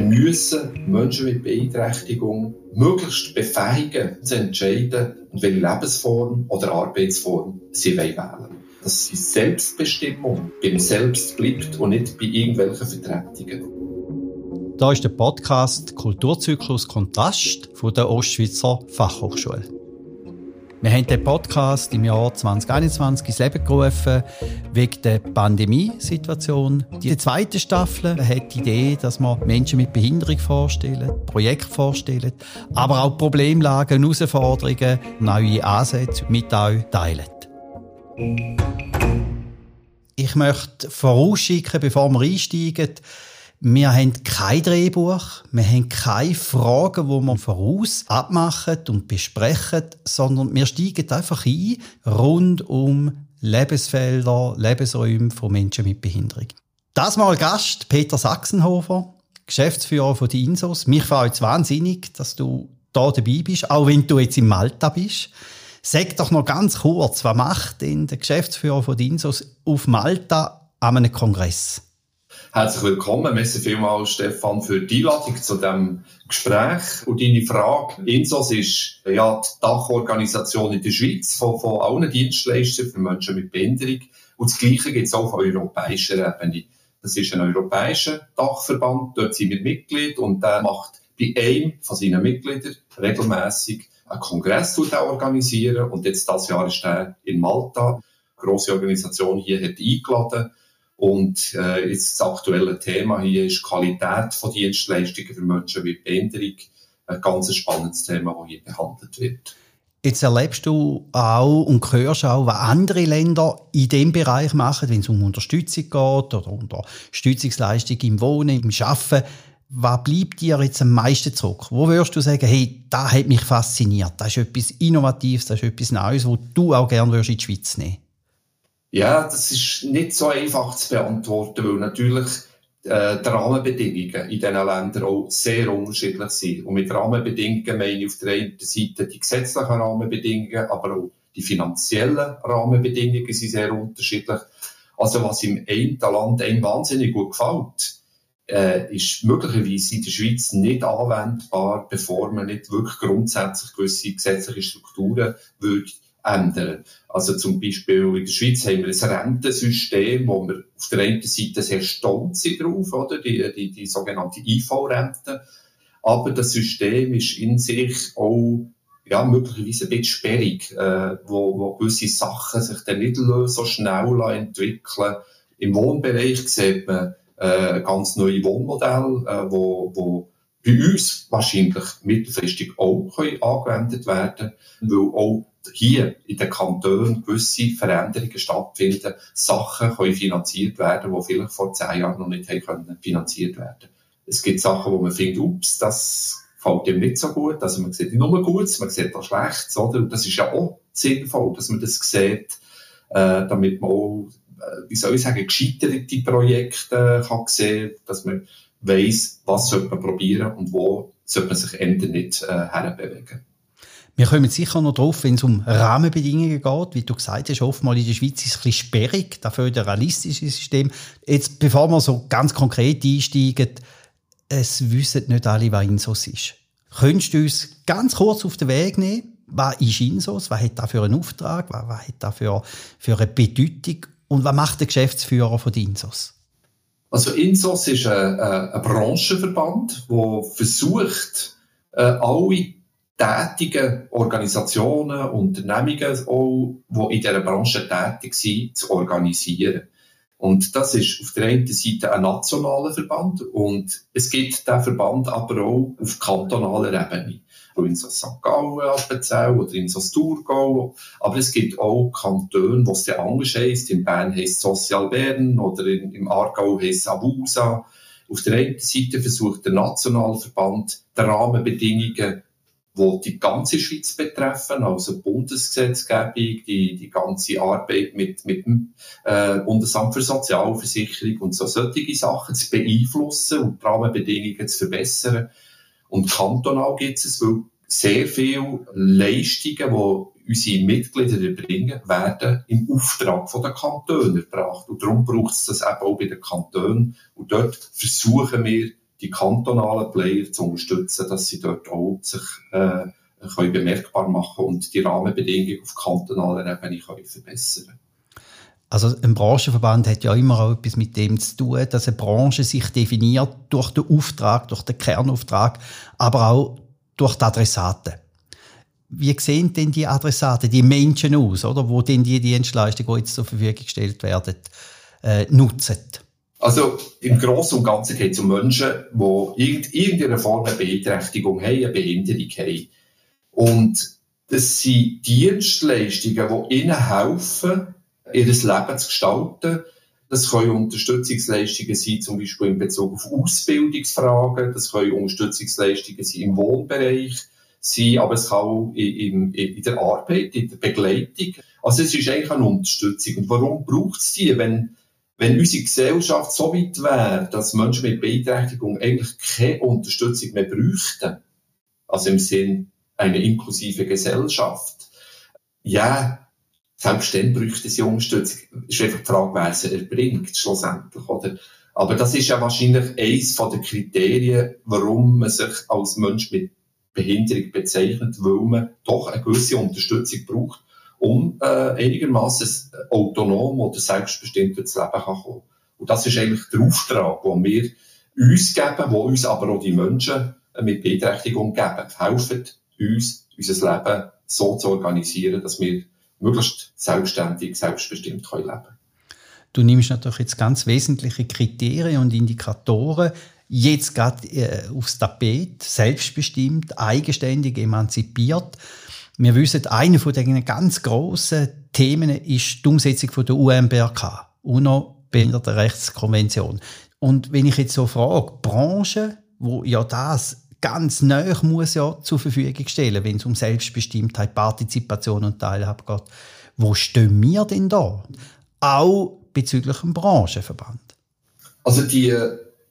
Müssen Menschen mit Beeinträchtigung möglichst befähigen, zu entscheiden, welche Lebensform oder Arbeitsform sie wählen wollen. Dass sie Selbstbestimmung beim Selbst bleibt und nicht bei irgendwelchen Vertretungen. Da ist der Podcast Kulturzyklus Kontrast von der Ostschweizer Fachhochschule. Wir haben den Podcast im Jahr 2021 ins Leben gerufen, wegen der Pandemiesituation. Die zweite Staffel hat die Idee, dass man Menschen mit Behinderung vorstellen, Projekte vorstellen, aber auch Problemlagen, Herausforderungen, neue Ansätze mit euch teilen. Ich möchte vorausschicken, bevor wir einsteigen, wir haben kein Drehbuch, wir haben keine Fragen, die wir voraus abmachen und besprechen, sondern wir steigen einfach ein rund um Lebensfelder, Lebensräume von Menschen mit Behinderung. Das mal Gast Peter Sachsenhofer, Geschäftsführer von die Insos. Mich freut es wahnsinnig, dass du da dabei bist, auch wenn du jetzt in Malta bist. Sag doch noch ganz kurz, was macht denn der Geschäftsführer von die Insos auf Malta an einem Kongress? Herzlich willkommen. Merci vielmals, Stefan, für die Einladung zu diesem Gespräch. Und deine Frage, INSOS ist ja die Dachorganisation in der Schweiz von, von allen Dienstleistern für Menschen mit Behinderung. Und das Gleiche gibt es auch auf europäischer Ebene. Das ist ein europäischer Dachverband, dort sind wir Mitglied und der macht bei einem von seinen Mitgliedern regelmäßig einen Kongress organisieren. Und jetzt das Jahr ist er in Malta. Eine grosse Organisation hier hat eingeladen. Und äh, jetzt das aktuelle Thema hier ist Qualität von Dienstleistungen für Menschen mit Behinderung. Ein ganz spannendes Thema, das hier behandelt wird. Jetzt erlebst du auch und hörst auch, was andere Länder in dem Bereich machen, wenn es um Unterstützung geht oder um Unterstützungsleistung im Wohnen, im Arbeiten. Was bleibt dir jetzt am meisten zurück? Wo würdest du sagen, hey, da hat mich fasziniert, das ist etwas Innovatives, das ist etwas Neues, wo du auch gerne in die Schweiz nehmen ja, das ist nicht so einfach zu beantworten, weil natürlich äh, die Rahmenbedingungen in diesen Ländern auch sehr unterschiedlich sind. Und mit Rahmenbedingungen meine ich auf der einen Seite die gesetzlichen Rahmenbedingungen, aber auch die finanziellen Rahmenbedingungen sind sehr unterschiedlich. Also was im einen Land einem wahnsinnig gut gefällt, äh, ist möglicherweise in der Schweiz nicht anwendbar, bevor man nicht wirklich grundsätzlich gewisse gesetzliche Strukturen würde ändern. Also zum Beispiel in der Schweiz haben wir ein Rentensystem, wo wir auf der einen Seite sehr stolz sind drauf, oder? Die, die, die sogenannte IV-Rente. Aber das System ist in sich auch ja, möglicherweise ein bisschen sperrig, äh, wo, wo gewisse Sachen sich dann nicht so schnell entwickeln Im Wohnbereich sieht man äh, ganz neue Wohnmodelle, äh, wo, wo bei uns wahrscheinlich mittelfristig auch können angewendet werden weil auch hier in den Kantonen gewisse Veränderungen stattfinden, Sachen können finanziert werden, die vielleicht vor zehn Jahren noch nicht können finanziert werden. Es gibt Sachen, wo man findet, ups, das fällt ihm nicht so gut. Also man sieht nicht nur Gutes, man sieht auch Schlechtes, oder? Und das ist ja auch sinnvoll, dass man das sieht, äh, damit man auch, äh, wie soll ich sagen, gescheiterte Projekte kann sehen, dass man weiss, was sollte man probieren und wo sollte man sich ändern nicht äh, herbewegen. Wir kommen sicher noch drauf, wenn es um Rahmenbedingungen geht. Wie du gesagt hast, oftmals in der Schweiz ist es ein bisschen sperrig, das föderalistische System. Jetzt, bevor wir so ganz konkret einsteigen, es wissen nicht alle, was Insos ist. Könntest du uns ganz kurz auf den Weg nehmen? Was ist Insos? Was hat das für einen Auftrag? Was, was hat das für, für eine Bedeutung? Und was macht der Geschäftsführer von Insos? Also Insos ist ein, ein Branchenverband, der versucht, äh, alle tätigen Organisationen, Unternehmungen auch, die in dieser Branche tätig sind, zu organisieren. Und das ist auf der einen Seite ein nationaler Verband und es gibt diesen Verband aber auch auf kantonaler Ebene. In so St. Gallen, Appenzell oder in so. Aber es gibt auch Kantone, wo es dann anders heisst. In Bern heisst es Social Bern oder in, im Aargau heisst es Abusa. Auf der einen Seite versucht der Nationalverband, die Rahmenbedingungen die die ganze Schweiz betreffen, also Bundesgesetzgebung, die, die ganze Arbeit mit, mit dem äh, Bundesamt für Sozialversicherung und so solche Sachen zu beeinflussen und die Rahmenbedingungen zu verbessern. Und kantonal gibt es weil sehr viele Leistungen, die unsere Mitglieder erbringen, werden im Auftrag der Kantone erbracht. Und darum braucht es das eben auch bei den Kantonen. Und dort versuchen wir, die kantonalen Player zu unterstützen, dass sie dort auch sich äh, können bemerkbar machen und die Rahmenbedingungen auf kantonaler Ebene können verbessern also ein Branchenverband hat ja immer auch etwas mit dem zu tun, dass eine Branche sich definiert durch den Auftrag, durch den Kernauftrag, aber auch durch die Adressaten. Wie sehen denn die Adressaten, die Menschen aus, oder, wo denn die Dienstleistungen, die jetzt zur Verfügung gestellt werden, äh, nutzen? Also im Großen und Ganzen geht es um Menschen, die irgendeine Form eine Beeinträchtigung haben, eine Behinderung haben. Und das sind Dienstleistungen, die ihnen helfen, ihr Leben zu gestalten. Das können Unterstützungsleistungen sein, zum Beispiel in Bezug auf Ausbildungsfragen. Das können Unterstützungsleistungen sein im Wohnbereich sein, aber es kann auch in, in, in der Arbeit, in der Begleitung. Also es ist eigentlich eine Unterstützung. Und warum braucht es die, wenn wenn unsere Gesellschaft so weit wäre, dass Menschen mit Beeinträchtigung eigentlich keine Unterstützung mehr bräuchten, also im Sinn einer inklusive Gesellschaft, ja, selbst dann bräuchte sie Unterstützung. Ist einfach die Frage, wer sie erbringt, schlussendlich, oder? Aber das ist ja wahrscheinlich eines der Kriterien, warum man sich als Mensch mit Behinderung bezeichnet, weil man doch eine gewisse Unterstützung braucht um äh, einigermaßen autonom oder selbstbestimmt ins Leben kann kommen. Und das ist eigentlich der Auftrag, den wir uns geben, wo uns aber auch die Menschen mit Beeinträchtigung geben. Helfen uns, unser Leben so zu organisieren, dass wir möglichst selbstständig, selbstbestimmt können leben können. Du nimmst natürlich jetzt ganz wesentliche Kriterien und Indikatoren jetzt gerade äh, aufs Tapet, selbstbestimmt, eigenständig, emanzipiert. Wir wissen, eine von den ganz grossen Themen ist die Umsetzung der UNBRK, UNO-Behindertenrechtskonvention. Und wenn ich jetzt so frage, Branche, wo ja das ganz neu muss ja zur Verfügung stellen, wenn es um Selbstbestimmtheit, Partizipation und Teilhabe geht. Wo stehen wir denn da? Auch bezüglich dem Branchenverband. Also die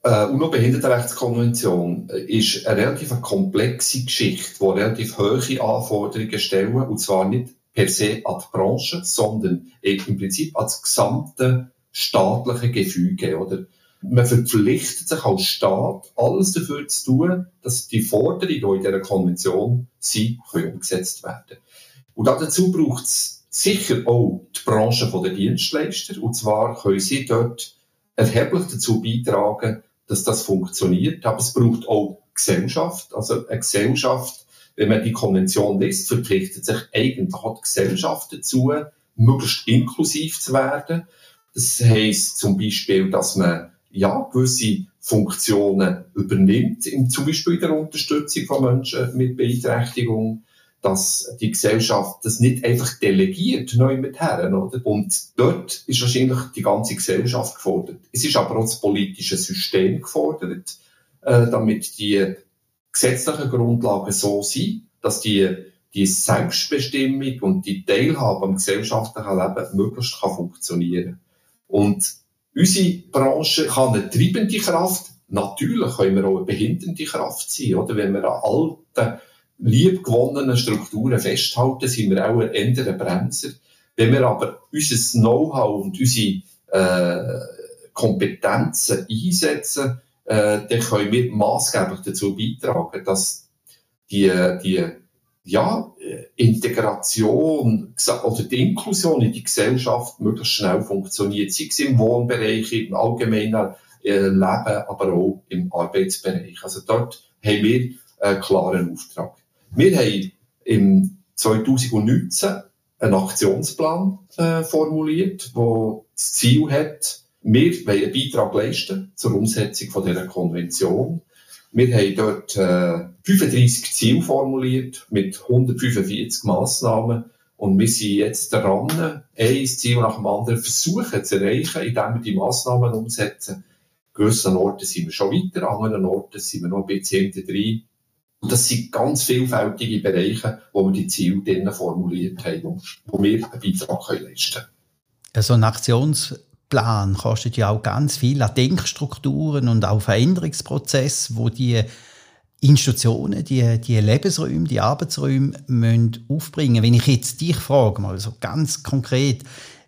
äh, UNO-Behindertenrechtskonvention ist eine relativ komplexe Geschichte, die relativ hohe Anforderungen stellen, und zwar nicht per se an die Branche, sondern im Prinzip an das gesamte staatliche Gefüge, oder? Man verpflichtet sich als Staat, alles dafür zu tun, dass die Forderungen, die in dieser Konvention sind, umgesetzt werden. Und dazu braucht es sicher auch die Branche der Dienstleister, und zwar können sie dort erheblich dazu beitragen, dass das funktioniert. Aber es braucht auch Gesellschaft. Also eine Gesellschaft, wenn man die Konvention liest, verpflichtet sich eigentlich auch die Gesellschaft dazu, möglichst inklusiv zu werden. Das heisst zum Beispiel, dass man ja, gewisse Funktionen übernimmt, zum Beispiel in der Unterstützung von Menschen mit Beeinträchtigung dass die Gesellschaft das nicht einfach delegiert, neu mit her, oder? Und dort ist wahrscheinlich die ganze Gesellschaft gefordert. Es ist aber auch das politische System gefordert, äh, damit die gesetzlichen Grundlagen so sind, dass die, die Selbstbestimmung und die Teilhabe am gesellschaftlichen Leben möglichst kann funktionieren. Und unsere Branche kann eine treibende Kraft, natürlich können wir auch eine behindernde Kraft sein, oder? Wenn wir an alten liebgewonnenen Strukturen festhalten, sind wir auch ein eher Bremser. Wenn wir aber unser Know-how und unsere äh, Kompetenzen einsetzen, äh, dann können wir maßgeblich dazu beitragen, dass die, die ja, Integration oder die Inklusion in die Gesellschaft möglichst schnell funktioniert, sei es im Wohnbereich, im allgemeinen äh, Leben, aber auch im Arbeitsbereich. Also dort haben wir einen klaren Auftrag. Wir haben im 2019 einen Aktionsplan äh, formuliert, der das Ziel hat, wir wollen einen Beitrag leisten zur Umsetzung von dieser Konvention. Wir haben dort äh, 35 Ziele formuliert mit 145 Massnahmen und wir sind jetzt dran, ein Ziel nach dem anderen versuchen zu erreichen, indem wir die Massnahmen umsetzen. An gewissen Orten sind wir schon weiter, an anderen Orten sind wir noch ein bisschen hinter drin. Und das sind ganz vielfältige Bereiche, wo wir die Ziele drinnen formuliert haben, wo wir einen Beitrag leisten können. So ein Aktionsplan kostet ja auch ganz viel an Denkstrukturen und auch Veränderungsprozesse, wo die Institutionen, die, die Lebensräume, die Arbeitsräume müssen aufbringen. Wenn ich jetzt dich frage, mal so ganz konkret,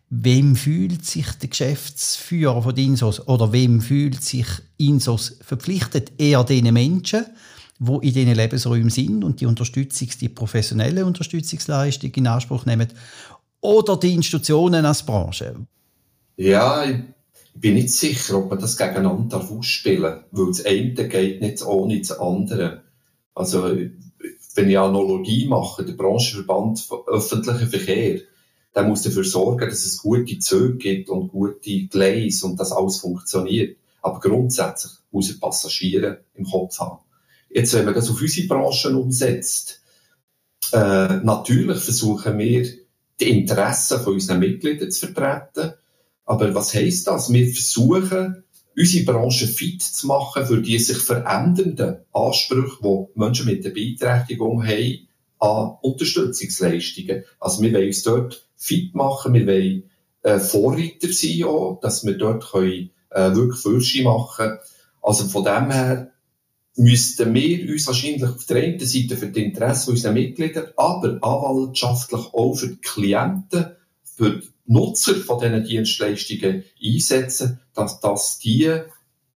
wem fühlt sich der Geschäftsführer von Insos oder wem fühlt sich Insos verpflichtet? Eher den Menschen, wo in diesen Lebensräumen sind und die Unterstützung, die professionelle Unterstützungsleistung in Anspruch nehmen, oder die Institutionen als Branche? Ja, ich bin nicht sicher, ob man das gegeneinander ausspielen weil das eine geht nicht ohne das andere. Also, wenn ich Analogie mache, der Branchenverband öffentlicher Verkehr, der muss dafür sorgen, dass es gute Züge gibt und gute Gleise und dass alles funktioniert. Aber grundsätzlich muss er Passagiere im Kopf haben. Jetzt, wenn man das auf unsere Branchen umsetzt, äh, natürlich versuchen wir, die Interessen von unseren Mitgliedern zu vertreten. Aber was heisst das? Wir versuchen, unsere Branche fit zu machen für die sich verändernden Ansprüche, die Menschen mit der Beeinträchtigung haben an Unterstützungsleistungen. Also wir wollen uns dort fit machen, wir wollen äh, Vorreiter sein, auch, dass wir dort können, äh, wirklich Fürsche machen können. Also von dem her müssten wir uns wahrscheinlich auf der einen Seite für die Interessen unserer Mitglieder, aber anwaltschaftlich auch für die Klienten, für die Nutzer von diesen Dienstleistungen einsetzen, dass, dass die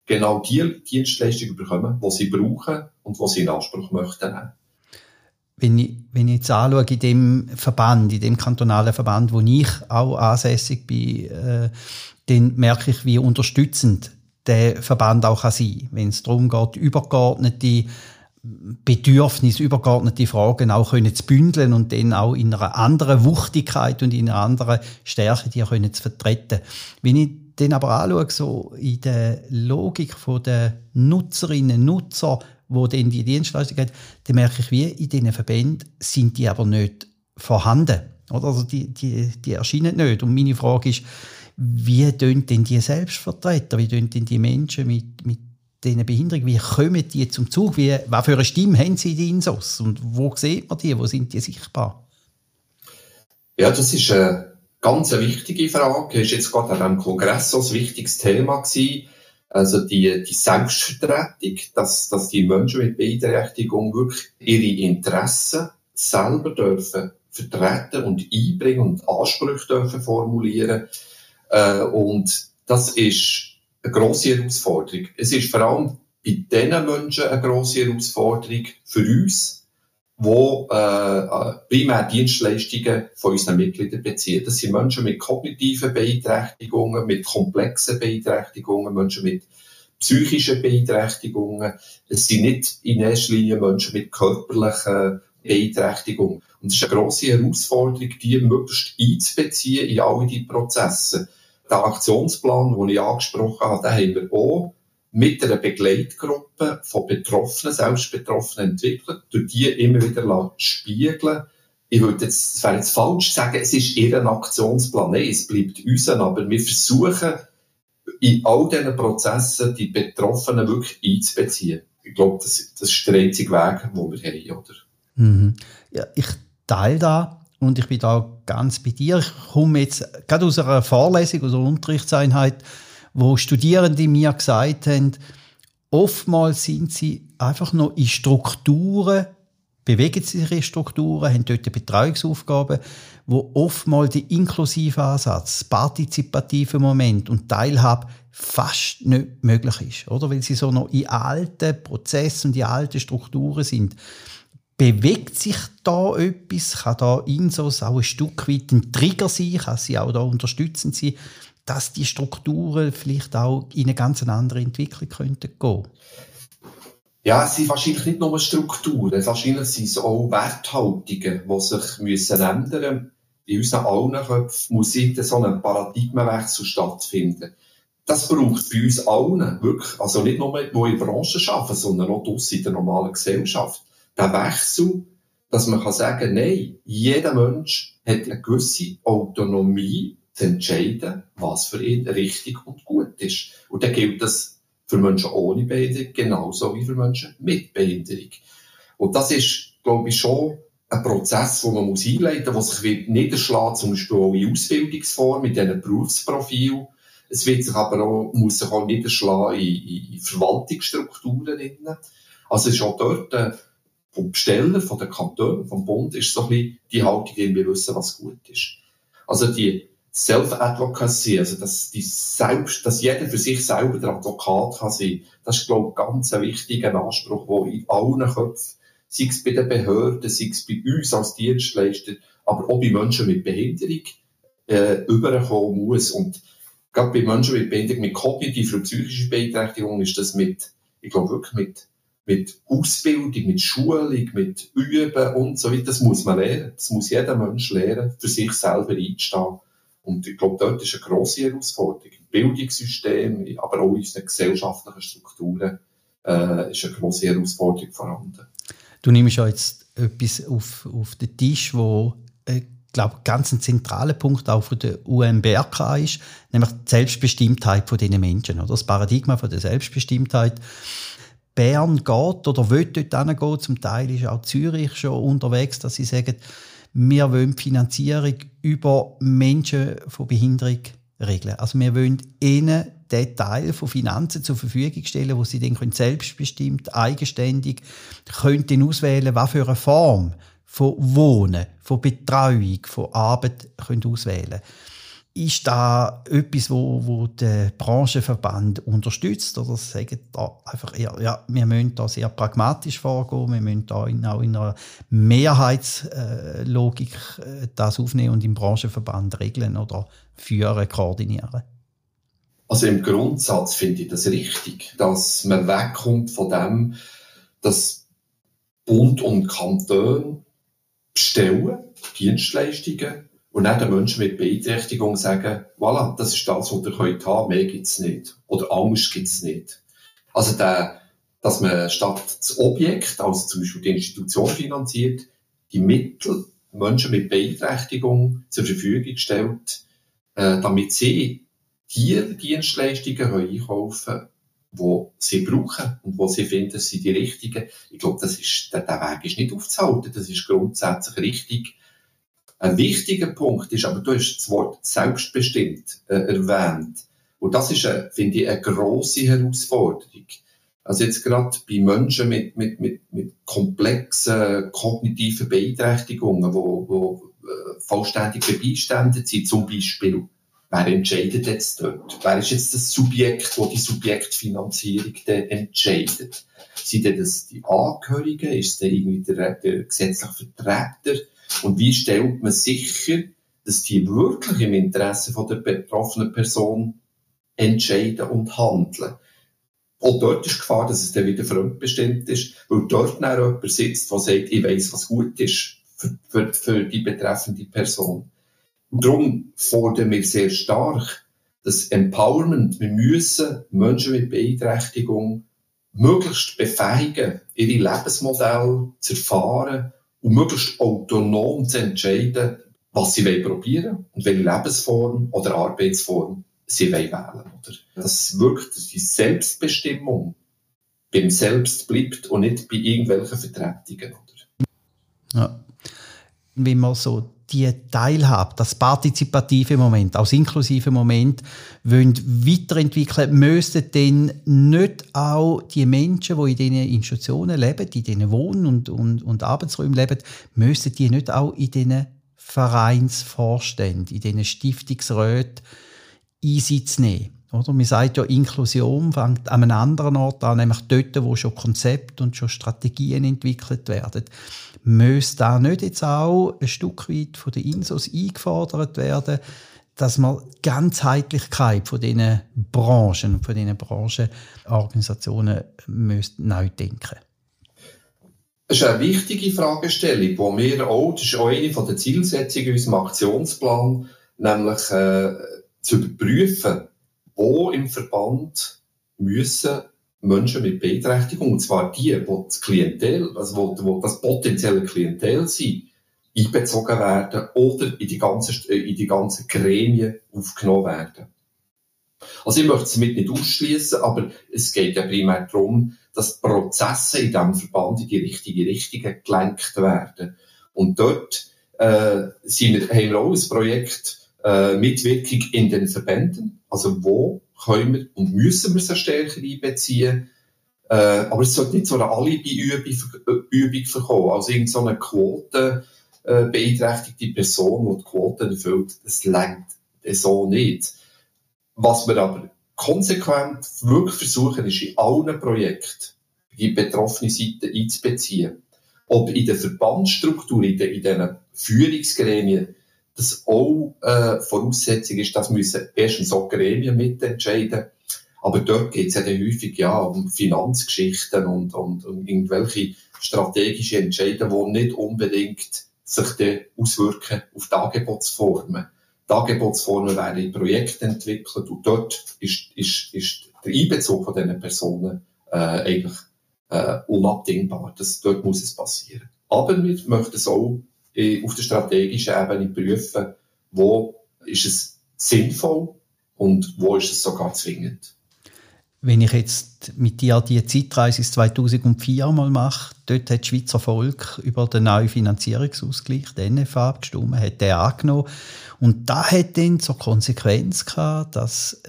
genau die Dienstleistungen bekommen, die sie brauchen und die sie in Anspruch möchten wenn ich, wenn ich jetzt anschaue, in dem Verband, in dem kantonalen Verband, wo ich auch ansässig bin, äh, dann merke ich, wie unterstützend der Verband auch kann sein wenn es darum geht, übergeordnete Bedürfnisse, übergeordnete Fragen auch können zu bündeln und dann auch in einer anderen Wuchtigkeit und in einer anderen Stärke die können zu vertreten. Wenn ich dann aber anschaue, so in der Logik der Nutzerinnen und Nutzer, wo denn die Dienstleistung hat, dann merke ich, wie in diesen Verbänden sind die aber nicht vorhanden. Oder? Also die, die, die erscheinen nicht. Und meine Frage ist, wie tun denn die Selbstvertreter, wie tun denn die Menschen mit, mit diesen Behinderungen, wie kommen die zum Zug? Wie, was für eine Stimme haben sie in Insos? Und wo sieht man die? Wo sind die sichtbar? Ja, das ist eine ganz wichtige Frage. Ist jetzt gerade an diesem Kongress so ein wichtiges Thema gewesen. Also die, die Selbstvertretung, dass, dass die Menschen mit Beeinträchtigung wirklich ihre Interessen selber dürfen vertreten und einbringen und Ansprüche dürfen formulieren. Äh, und das ist eine grosse Herausforderung. Es ist vor allem bei diesen Menschen eine grosse Herausforderung für uns, die äh, primär Dienstleistungen von unseren Mitgliedern beziehen. Das sind Menschen mit kognitiven Beeinträchtigungen, mit komplexen Beeinträchtigungen, Menschen mit psychischen Beeinträchtigungen. Es sind nicht in erster Linie Menschen mit körperlichen Beeinträchtigungen. Und es ist eine grosse Herausforderung, die möglichst einzubeziehen in alle diese Prozesse den Aktionsplan, den ich angesprochen habe, den haben wir auch mit einer Begleitgruppe von Betroffenen, selbst Betroffenen entwickelt, durch die immer wieder spiegeln. Ich würde jetzt, es wäre jetzt falsch sagen, es ist ihr Aktionsplan. Nein, es bleibt unseren, aber wir versuchen, in all diesen Prozessen die Betroffenen wirklich einzubeziehen. Ich glaube, das, das ist der einzige Weg, den wir haben, oder? Mhm. Ja, ich teile da und ich bin da ganz bei dir. Ich komme jetzt gerade aus einer Vorlesung, aus einer Unterrichtseinheit, wo Studierende mir gesagt haben, oftmals sind sie einfach noch in Strukturen, bewegen sie sich in Strukturen, haben dort Betreuungsaufgaben, wo oftmals der inklusive Ansatz, partizipative Moment und Teilhabe fast nicht möglich ist, oder? Weil sie so noch in alten Prozessen und in alten Strukturen sind. Bewegt sich da etwas? Kann da Insos auch ein Stück weit ein Trigger sein? Kann sie auch da unterstützend sein, dass die Strukturen vielleicht auch in eine ganz andere Entwicklung könnten gehen? Ja, es sind wahrscheinlich nicht nur Strukturen, wahrscheinlich sind es auch Werthaltungen, die sich müssen ändern müssen. In unseren allen Köpfen muss so ein Paradigmenwechsel stattfinden. Das braucht bei uns allen wirklich, also nicht nur die, in der Branche arbeiten, sondern auch in der normalen Gesellschaft der Wechsel, dass man kann sagen, nein, jeder Mensch hat eine gewisse Autonomie zu entscheiden, was für ihn richtig und gut ist. Und dann gilt das für Menschen ohne Behinderung genauso wie für Menschen mit Behinderung. Und das ist, glaube ich, schon ein Prozess, den man muss einleiten muss, der sich niederschlagen zum Beispiel auch in Ausbildungsform, mit diesen Berufsprofilen. Es wird sich aber auch, muss sich auch niederschlagen in, in Verwaltungsstrukturen. Also es ist auch dort äh, vom Besteller, von den Kantonen, vom Bund, ist so ein bisschen die Haltung, die wir wissen, was gut ist. Also die Self-Advocacy, also dass, die selbst, dass jeder für sich selber der Advokat kann sein, das ist, glaube ich, ganz ein wichtiger Anspruch, der in allen Köpfen, sei es bei den Behörden, sei es bei uns als Dienstleister, aber auch bei Menschen mit Behinderung, äh, überkommen muss. Und gerade bei Menschen mit Behinderung, mit kognitiver und psychischer Beeinträchtigung ist das mit, ich glaube wirklich mit, mit Ausbildung, mit Schulung, mit Üben und so weiter, das muss man lernen. Das muss jeder Mensch lernen, für sich selber einzustehen. Und ich glaube, dort ist eine grosse Herausforderung. Im Bildungssystem, aber auch in unseren gesellschaftlichen Strukturen, äh, ist eine grosse Herausforderung vorhanden. Du nimmst ja jetzt etwas auf, auf den Tisch, wo äh, glaube ganz ein zentraler Punkt auch von der UMBRK ist, nämlich die Selbstbestimmtheit von diesen Menschen, oder das Paradigma von der Selbstbestimmtheit. Bern geht oder will dort hingehen, zum Teil ist auch Zürich schon unterwegs, dass sie sagen, wir wollen die Finanzierung über Menschen von Behinderung regeln. Also wir wollen ihnen den Teil von Finanzen zur Verfügung stellen, wo sie dann selbstbestimmt, eigenständig können auswählen, was für eine Form von Wohnen, von Betreuung, von Arbeit können auswählen Ist da etwas, wo, wo der Branchenverband unterstützt? Oder sagen da einfach eher, ja, wir müssen da sehr pragmatisch vorgehen, wir müssen da in, auch in einer Mehrheitslogik äh, das aufnehmen und im Branchenverband regeln oder führen, koordinieren? Also im Grundsatz finde ich das richtig, dass man wegkommt von dem, dass Bund und Kanton bestellen, Dienstleistungen, und dann den Menschen mit Beeinträchtigung sagen, voilà, das ist das, was ihr heute haben, mehr gibt's nicht. Oder Angst gibt's nicht. Also der, dass man statt das Objekt, also zum Beispiel die Institution finanziert, die Mittel Menschen mit Beeinträchtigung zur Verfügung stellt, äh, damit sie die Dienstleistungen einkaufen wo sie brauchen und wo sie finden, sind die richtigen. Ich glaube, das ist, der, der Weg ist nicht aufzuhalten. Das ist grundsätzlich richtig. Ein wichtiger Punkt ist, aber du hast das Wort selbstbestimmt äh, erwähnt. Und das ist, eine, finde ich, eine grosse Herausforderung. Also jetzt gerade bei Menschen mit, mit, mit, mit komplexen kognitiven Beeinträchtigungen, wo, wo äh, vollständig beiständet sind, zum Beispiel, Wer entscheidet jetzt dort? Wer ist jetzt das Subjekt, wo die Subjektfinanzierung entscheidet? Sind denn das die Angehörigen? Ist es irgendwie der, der gesetzliche Vertreter? Und wie stellt man sicher, dass die wirklich im Interesse von der betroffenen Person entscheiden und handeln? Auch dort ist die Gefahr, dass es dann wieder fremdbestimmt ist, weil dort dann jemand sitzt, der sagt, ich weiss, was gut ist für, für, für die betreffende Person. Darum fordern wir sehr stark das Empowerment. Wir müssen Menschen mit Beeinträchtigung möglichst befähigen, ihre Lebensmodelle zu erfahren und möglichst autonom zu entscheiden, was sie probieren wollen und welche Lebensform oder Arbeitsform sie wählen wollen. Das wirkt die Selbstbestimmung beim Selbst bleibt und nicht bei irgendwelchen Vertretungen. Oder? Ja. Wenn man so die Teilhabe, das partizipative Moment, auch das inklusive Moment, wollen weiterentwickeln, müssten dann nicht auch die Menschen, die in diesen Institutionen leben, in diesen Wohn- und, und, und Arbeitsräumen leben, müssten die nicht auch in diesen Vereinsvorständen, in diesen Stiftungsräten Einsitz nehmen? Oder? Man sagt ja, Inklusion fängt an einem anderen Ort an, nämlich dort, wo schon Konzepte und schon Strategien entwickelt werden müsste da nicht jetzt auch ein Stück weit von den Insos eingefordert werden, dass man die Ganzheitlichkeit von diesen Branchen, von diesen Branchenorganisationen müsste neu denken das ist eine wichtige Fragestellung, wo wir auch, das ist auch eine der Zielsetzungen in unserem Aktionsplan, nämlich äh, zu überprüfen, wo im Verband müssen Menschen mit Beeinträchtigung, und zwar die, die das Klientel, also wo, wo das potenzielle Klientel sind, einbezogen werden oder in die ganzen, in die ganzen Gremien aufgenommen werden. Also ich möchte es damit nicht ausschließen, aber es geht ja primär darum, dass Prozesse in diesem Verband in die richtige Richtung gelenkt werden. Und dort äh, sind haben wir auch ein Projekt äh, Mitwirkung in den Verbänden, also wo können wir und müssen wir sie stärker einbeziehen. Äh, aber es sollte nicht so eine Alibi-Übung Übung verkommen. Also irgendeine so Quote äh, beeinträchtigte Person, die die Quote erfüllt, das längt so nicht. Was wir aber konsequent wirklich versuchen, ist in allen Projekten die betroffene Seite einzubeziehen. Ob in der Verbandsstruktur, in den, in den Führungsgremien, das auch äh, Voraussetzung ist, dass müssen erstens auch Gremien mitentscheiden. Aber dort geht es ja häufig ja, um Finanzgeschichten und, und, und irgendwelche strategische Entscheidungen, die nicht unbedingt sich dann auswirken auf die Angebotsformen. Die Angebotsformen werden in Projekten entwickelt und dort ist, ist, ist der Einbezug von diesen Personen äh, eigentlich äh, unabdingbar. Das, dort muss es passieren. Aber wir möchten es auch auf der strategischen Ebene prüfen, wo ist es sinnvoll und wo ist es sogar zwingend. Wenn ich jetzt mit dir die Zeitreise 2004 mal mache, dort hat das Schweizer Volk über den neuen Finanzierungsausgleich, den NFA, abgestimmt, hat den angenommen. Und da hat dann zur Konsequenz gehabt, dass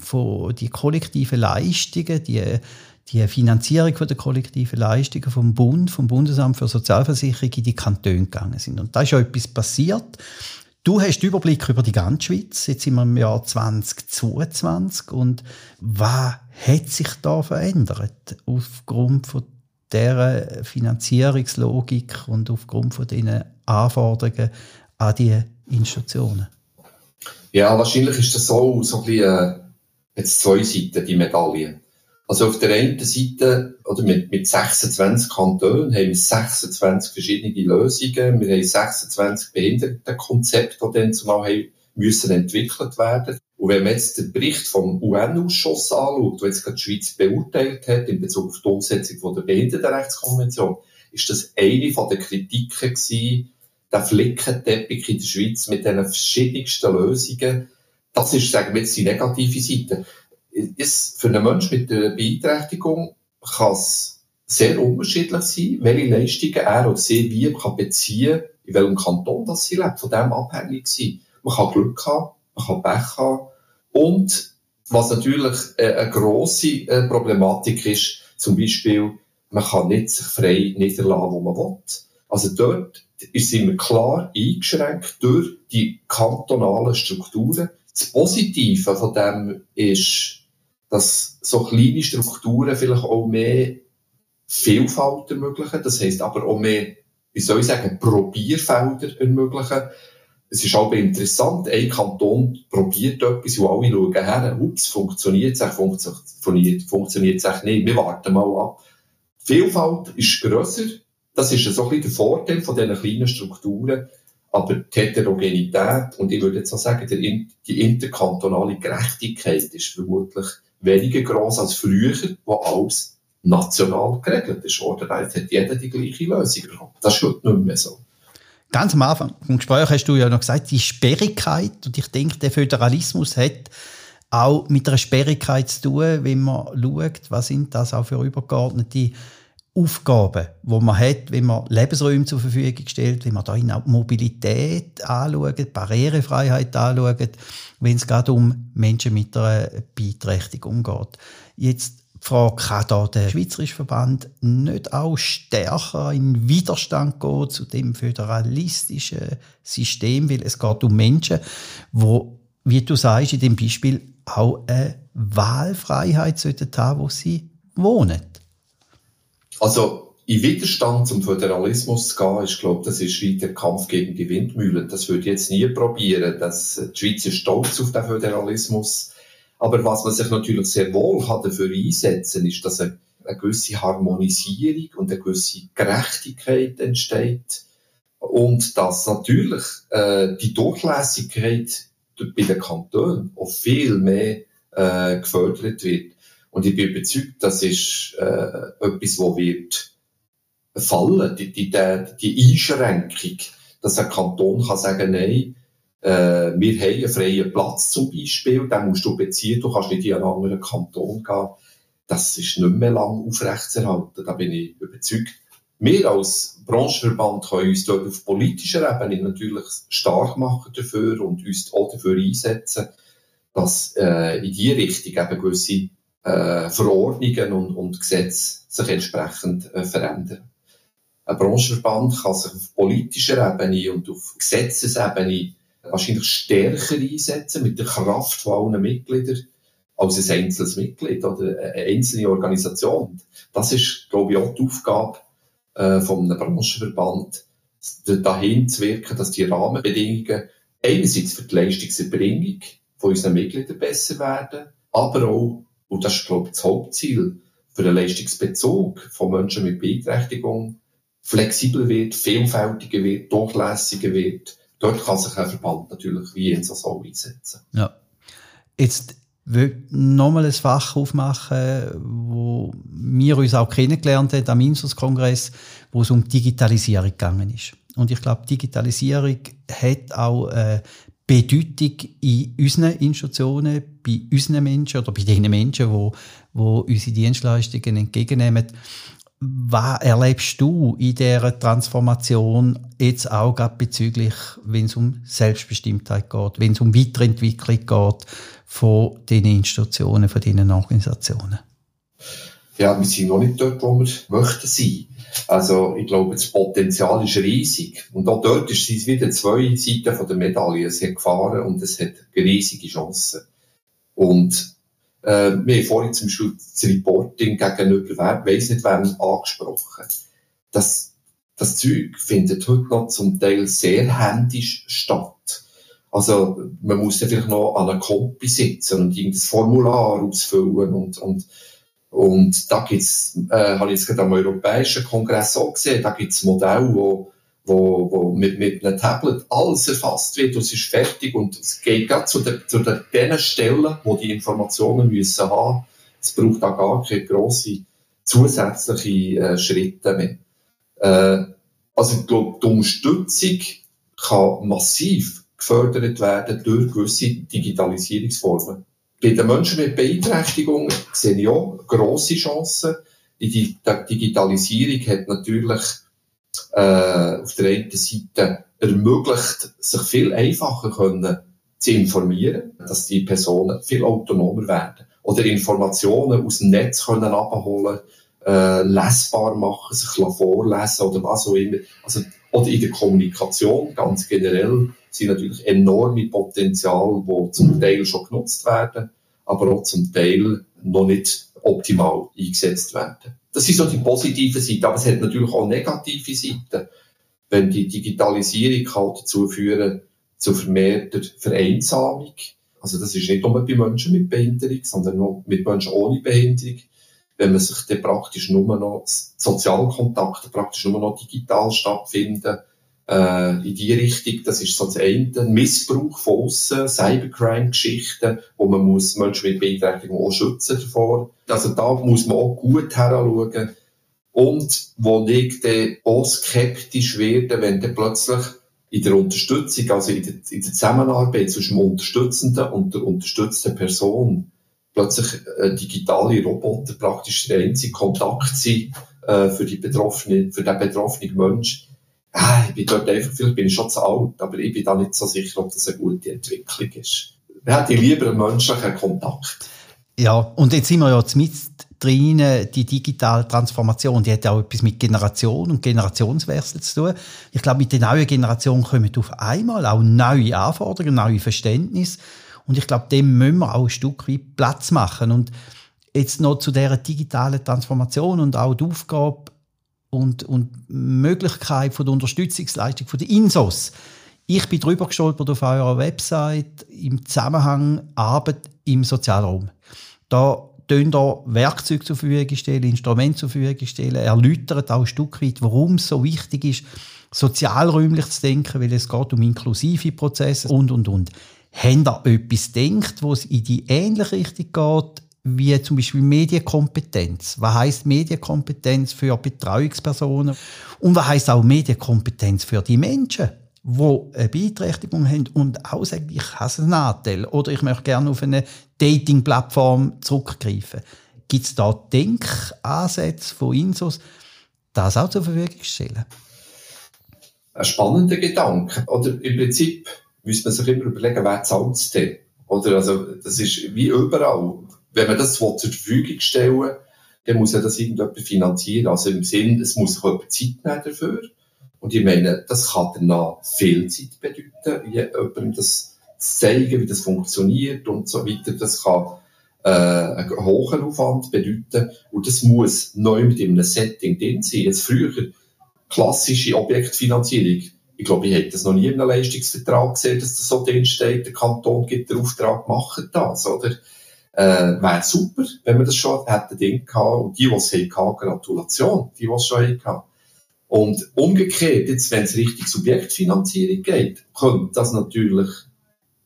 von die kollektiven Leistungen, die die Finanzierung der kollektiven Leistungen vom Bund, vom Bundesamt für Sozialversicherung in die Kantone gegangen sind. Und da ist ja etwas passiert. Du hast Überblick über die ganze Schweiz. Jetzt sind wir im Jahr 2022. Und was hat sich da verändert aufgrund von dieser Finanzierungslogik und aufgrund von diesen Anforderungen an die Institutionen? Ja, wahrscheinlich ist das so, so ein bisschen, äh, jetzt zwei Seiten, die Medaille. Also auf der einen Seite, oder mit, mit 26 Kantonen haben wir 26 verschiedene Lösungen. Wir haben 26 Behindertenkonzepte, die dann zumal haben müssen entwickelt werden. Und wenn man jetzt den Bericht vom UN-Ausschuss anschaut, der jetzt gerade die Schweiz beurteilt hat in Bezug auf die Umsetzung der Behindertenrechtskonvention, ist das eine von den Kritiken gewesen, der Flickenteppich in der Schweiz mit den verschiedensten Lösungen. Das ist, sagen wir jetzt, die negative Seite ist für einen Menschen mit einer Beeinträchtigung kann es sehr unterschiedlich sein, welche Leistungen er oder sie wie kann beziehen, in welchem Kanton das sie lebt, von dem abhängig sein. Man kann Glück haben, man kann Pech haben und was natürlich äh, eine grosse äh, Problematik ist, zum Beispiel, man kann nicht sich frei niederlassen, wo man will. Also dort sind wir klar eingeschränkt durch die kantonalen Strukturen. Das Positive von dem ist, dass so kleine Strukturen vielleicht auch mehr Vielfalt ermöglichen. Das heisst aber auch mehr, wie soll ich sagen, Probierfelder ermöglichen. Es ist auch interessant, ein Kanton probiert etwas und alle schauen her, ups, funktioniert es, funktioniert, funktioniert es nicht, wir warten mal ab. Die Vielfalt ist grösser, das ist so ein bisschen der Vorteil von diesen kleinen Strukturen, aber die Heterogenität und ich würde jetzt auch sagen, die interkantonale Gerechtigkeit ist vermutlich weniger gross als früher, wo alles national geregelt ist. Oder hat jeder die gleiche Lösung bekommen. Das ist heute nicht mehr so. Ganz am Anfang vom Gespräch hast du ja noch gesagt, die Sperrigkeit. Und ich denke, der Föderalismus hat auch mit einer Sperrigkeit zu tun, wenn man schaut, was sind das auch für übergeordnete Aufgaben, die man hat, wenn man Lebensräume zur Verfügung stellt, wenn man da auch Mobilität anschaut, Barrierefreiheit anschaut, wenn es gerade um Menschen mit einer Beeinträchtigung geht. Jetzt die Frage, kann da der Schweizerische Verband nicht auch stärker in Widerstand gehen zu dem föderalistischen System, weil es geht um Menschen, wo, wie du sagst, in dem Beispiel auch eine Wahlfreiheit sollten haben, wo sie wohnen. Also, in Widerstand zum Föderalismus zu gehen, ist, glaube das ist wie der Kampf gegen die Windmühlen. Das würde ich jetzt nie probieren. Das, die Schweiz ist stolz auf den Föderalismus. Aber was man sich natürlich sehr wohl kann dafür einsetzen, ist, dass eine, eine gewisse Harmonisierung und eine gewisse Gerechtigkeit entsteht. Und dass natürlich äh, die Durchlässigkeit bei den Kantonen auch viel mehr äh, gefördert wird. Und ich bin überzeugt, das ist äh, etwas, wo wird fallen, die, die, die Einschränkung, dass ein Kanton kann sagen, nein, äh, wir haben einen freien Platz zum Beispiel, den musst du beziehen, du kannst nicht in einen anderen Kanton gehen. Das ist nicht mehr lang aufrechtzuerhalten, da bin ich überzeugt. Wir als Branchenverband können uns dort auf politischer Ebene natürlich stark machen dafür und uns auch dafür einsetzen, dass äh, in die Richtung eben gewisse äh, Verordnungen und, und Gesetze sich entsprechend äh, verändern. Ein Branchenverband kann sich auf politischer Ebene und auf Gesetzesebene wahrscheinlich stärker einsetzen mit der Kraft von allen Mitgliedern als ein einzelnes Mitglied oder eine einzelne Organisation. Das ist, glaube ich, auch die Aufgabe äh, von einem Branchenverband, dahin zu wirken, dass die Rahmenbedingungen einerseits für die Leistungserbringung von unseren Mitgliedern besser werden, aber auch, und das ist, glaube ich, das Hauptziel, für den Leistungsbezug von Menschen mit Beeinträchtigung flexibler wird, vielfältiger wird, durchlässiger wird. Dort kann sich ein Verband natürlich wie jetzt so einsetzen. Ja. Jetzt will nochmal ein Fach aufmachen, wo wir uns auch kennengelernt haben am Insus-Kongress, wo es um Digitalisierung gegangen ist. Und ich glaube, Digitalisierung hat auch äh, Bedeutung in unseren Institutionen, bei unseren Menschen oder bei den Menschen, die, die unsere Dienstleistungen entgegennehmen. Was erlebst du in dieser Transformation jetzt auch gerade bezüglich, wenn es um Selbstbestimmtheit geht, wenn es um Weiterentwicklung geht von den Institutionen, von diesen Organisationen? Ja, wir sind noch nicht dort, wo wir möchten sein. Also, ich glaube, das Potenzial ist riesig. Und auch dort ist es wieder zwei Seiten von der Medaille. Es hat Gefahren und es hat riesige Chancen. Und, äh, wir haben vorhin zum Beispiel das Reporting gegenüber, wer, weiss nicht, wer angesprochen. Das, das Zeug findet heute noch zum Teil sehr händisch statt. Also, man muss ja vielleicht noch an einer Kompi sitzen und irgendein Formular ausfüllen und, und und da gibt's, äh, habe ich jetzt gerade am Europäischen Kongress auch gesehen, da gibt's Modelle, wo, wo, wo mit, mit einem Tablet alles erfasst wird und es ist fertig und es geht gerade zu, den, zu den, den Stellen, wo die Informationen müssen haben. Es braucht da gar keine grosse zusätzliche äh, Schritte mehr. Äh, also ich glaube, die Unterstützung kann massiv gefördert werden durch gewisse Digitalisierungsformen. Bei den Menschen mit Beeinträchtigung sehe ich auch grosse Chancen. Die Digitalisierung hat natürlich äh, auf der einen Seite ermöglicht, sich viel einfacher können zu informieren, dass die Personen viel autonomer werden oder Informationen aus dem Netz können abholen, äh, lesbar machen, sich vorlesen oder was auch immer. Also, oder in der Kommunikation ganz generell sind natürlich enorme Potenziale, die zum Teil schon genutzt werden, aber auch zum Teil noch nicht optimal eingesetzt werden. Das ist so die positive Seite, aber es hat natürlich auch negative Seiten. Wenn die Digitalisierung kann dazu führen, zu vermehrter Vereinsamung. Also das ist nicht nur bei Menschen mit Behinderung, sondern auch mit Menschen ohne Behinderung. Wenn man sich dann praktisch nur noch Sozialkontakte praktisch nur noch digital stattfinden, äh, in die Richtung. Das ist so das eine. Missbrauch von aussen, Cybercrime-Geschichten, wo man muss Menschen mit Beeinträchtigung auch schützen davor. Also da muss man auch gut heranschauen. Und wo ich dann auch skeptisch werde, wenn dann plötzlich in der Unterstützung, also in der, in der Zusammenarbeit zwischen dem Unterstützenden und der unterstützten Person, plötzlich äh, digitale Roboter praktisch der einzige Kontakt sind äh, für die betroffene, für den betroffenen Menschen ah, ich bin dort einfach, vielleicht bin ich schon zu alt, aber ich bin da nicht so sicher, ob das eine gute Entwicklung ist. Ich hätte lieber einen menschlichen Kontakt. Ja, und jetzt sind wir ja mit drin, die digitale Transformation, die hat auch etwas mit Generation und Generationswechsel zu tun. Ich glaube, mit der neuen Generation kommen auf einmal auch neue Anforderungen, neue Verständnisse. Und ich glaube, dem müssen wir auch ein Stück weit Platz machen. Und jetzt noch zu dieser digitalen Transformation und auch die Aufgabe, und, und Möglichkeit von der Unterstützungsleistung von der Insos. Ich bin drüber gestolpert auf eurer Website im Zusammenhang Arbeit im Sozialraum. Da stellen da Werkzeuge zur Verfügung stellen, Instrumente zur Verfügung stellen, erläutert auch ein Stück weit, warum es so wichtig ist, sozialräumlich zu denken, weil es geht um inklusive Prozesse und, und, und. Haben da etwas denkt, wo es in die ähnliche Richtung geht, wie zum Beispiel Medienkompetenz. Was heißt Medienkompetenz für Betreuungspersonen? Und was heißt auch Medienkompetenz für die Menschen, die eine Beeinträchtigung haben und auch sagen, ich habe einen Nachteil oder ich möchte gerne auf eine Dating-Plattform zurückgreifen. Gibt es da Denkansätze von Insos, das auch zur Verfügung zu stellen? Ein spannender Gedanke. Oder im Prinzip müsste man sich immer überlegen, wer zahlt es denn? Oder also, das ist wie überall wenn man das zur Verfügung stellen dann muss ja das irgendjemand finanzieren. Also im Sinn, es muss sich jemand Zeit nehmen dafür. Und ich meine, das kann danach viel Zeit bedeuten, jemandem das zu zeigen, wie das funktioniert und so weiter. Das kann äh, einen hohen Aufwand bedeuten. Und das muss neu mit einem Setting drin sein. Jetzt früher klassische Objektfinanzierung. Ich glaube, ich hätte das noch nie in einem Leistungsvertrag gesehen, dass das so drin steht, der Kanton gibt den Auftrag, machen das, oder? Äh, wäre super, wenn wir das schon hätten drin gehabt. Und die, die es hatten, Gratulation, die, die es schon hatten. Und umgekehrt, jetzt, wenn es Richtung Subjektfinanzierung geht, könnte das natürlich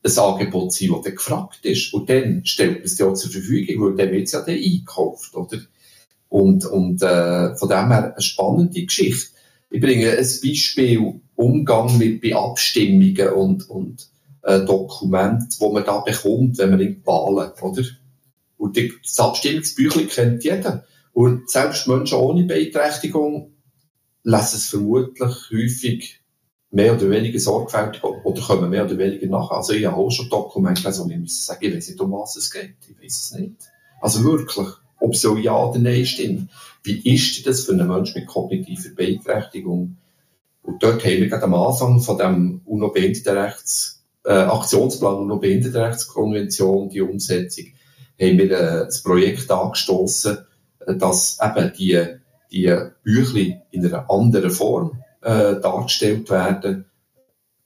ein Angebot sein, das dann gefragt ist. Und dann stellt man es ja zur Verfügung, weil dann wird es ja dann eingekauft, oder? Und, und äh, von dem her eine spannende Geschichte. Ich bringe ein Beispiel Umgang mit Abstimmungen und, und äh, Dokumenten, wo man da bekommt, wenn man in Wahlen, oder? Und das Abstimmungsbüchlein kennt jeder. Und selbst Menschen ohne Beeinträchtigung lesen es vermutlich häufig mehr oder weniger sorgfältig oder kommen mehr oder weniger nach. Also ich habe auch schon Dokumente gelesen, wo ich muss sagen, ich weiß nicht, um was es geht. Ich weiß es nicht. Also wirklich, ob so ja oder nein stimmt. Wie ist das für einen Menschen mit kognitiver Beeinträchtigung? Und dort haben wir gerade am Anfang von dem UNO-Behindertenrechts, äh, Aktionsplan UNO-Behindertenrechtskonvention, die Umsetzung, haben wir äh, das Projekt angestoßen, äh, dass eben die, die Büchli in einer anderen Form äh, dargestellt werden.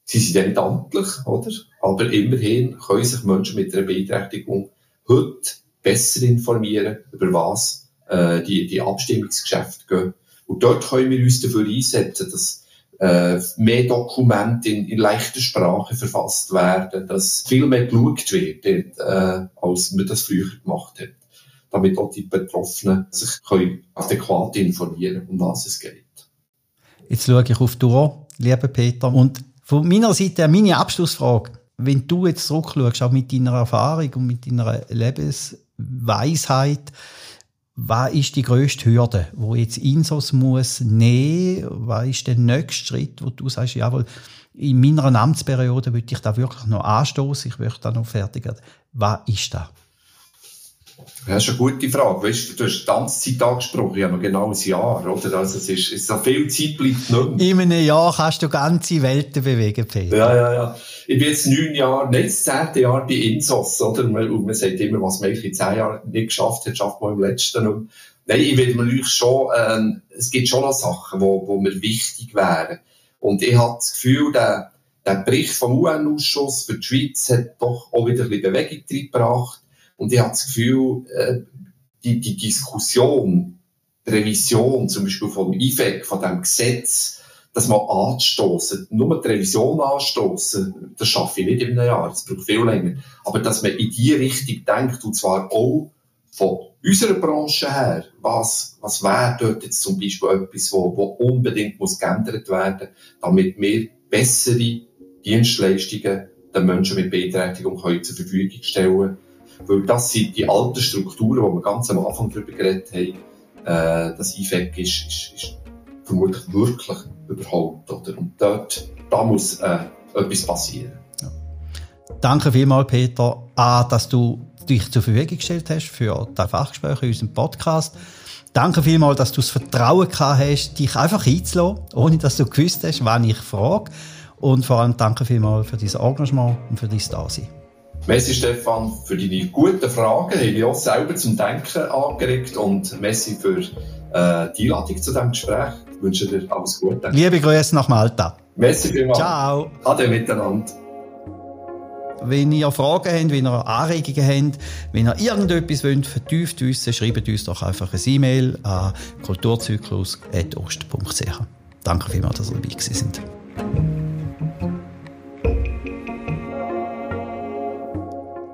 Sie sind nicht amtlich, oder? Aber immerhin können sich Menschen mit einer Beeinträchtigung heute besser informieren, über was äh, die, die Abstimmungsgeschäfte gehen. Und dort können wir uns dafür einsetzen, dass äh, mehr Dokumente in, in leichter Sprache verfasst werden, dass viel mehr geschaut wird, äh, als man das früher gemacht hat. Damit auch die Betroffenen sich können adäquat informieren, um was es geht. Jetzt schaue ich auf die Uhr, lieber Peter. Und von meiner Seite meine Abschlussfrage. Wenn du jetzt zurückschaust, auch mit deiner Erfahrung und mit deiner Lebensweisheit, was ist die grösste Hürde, wo jetzt Insos muss nehmen? Was ist der nächste Schritt, wo du sagst, jawohl, in meiner Amtsperiode würde ich da wirklich noch anstoßen, ich möchte da noch fertig werden. Was ist das? Das ist eine gute Frage. Weißt du, hast die Amtszeit angesprochen, ja noch genau ein Jahr, oder? Also es ist, es ist viel Zeit bleibt nicht mehr. In einem Jahr kannst du ganze Welten bewegen, Peter. Ja, ja, ja. Ich bin jetzt neun Jahre, nicht das zehnte Jahr bei Insos, oder? Und man sagt immer, was man in zehn Jahren nicht geschafft hat, schafft man im letzten nicht. Nein, ich will mir schon, ähm, es gibt schon noch Sachen, wo, wo mir wichtig wären. Und ich habe das Gefühl, der, der Bericht vom UN-Ausschuss für die Schweiz hat doch auch wieder ein bisschen Bewegung reingebracht und ich habe das Gefühl, äh, die, die Diskussion, die Revision zum Beispiel vom IFEC, von dem Gesetz, das mal anzustoßen, nur die Revision anstoßen, das schaffe ich nicht in einem Jahr, das braucht viel länger. Aber dass man in die Richtung denkt, und zwar auch von unserer Branche her, was, was wäre dort jetzt zum Beispiel etwas, wo, wo unbedingt muss geändert werden, damit wir bessere Dienstleistungen den Menschen mit Beeinträchtigung zur Verfügung stellen können weil das sind die alten Strukturen, die wir ganz am Anfang darüber geredet haben. Äh, das IFEC ist, ist, ist vermutlich wirklich überholt. Oder? Und dort da muss äh, etwas passieren. Ja. Danke vielmals, Peter, dass du dich zur Verfügung gestellt hast für das Fachgespräch in unserem Podcast. Danke vielmals, dass du das Vertrauen gehabt hast, dich einfach einzulassen, ohne dass du gewusst hast, wann ich frage. Und vor allem danke vielmals für dein Engagement und für dein Dasein. Messi Stefan für deine guten Fragen, mich auch selber zum Denken angeregt und Messi für äh, die Einladung zu diesem Gespräch. Ich wünsche dir alles Gute. Liebe Grüße nach Malta. Messi vielmals. Ciao. Ade miteinander. Wenn ihr Fragen habt, wenn ihr Anregungen habt, wenn ihr irgendetwas wollt, vertieft wissen, schreibt uns doch einfach eine E-Mail an kulturzyklus.ost.ch. Danke vielmals, dass ihr dabei sind.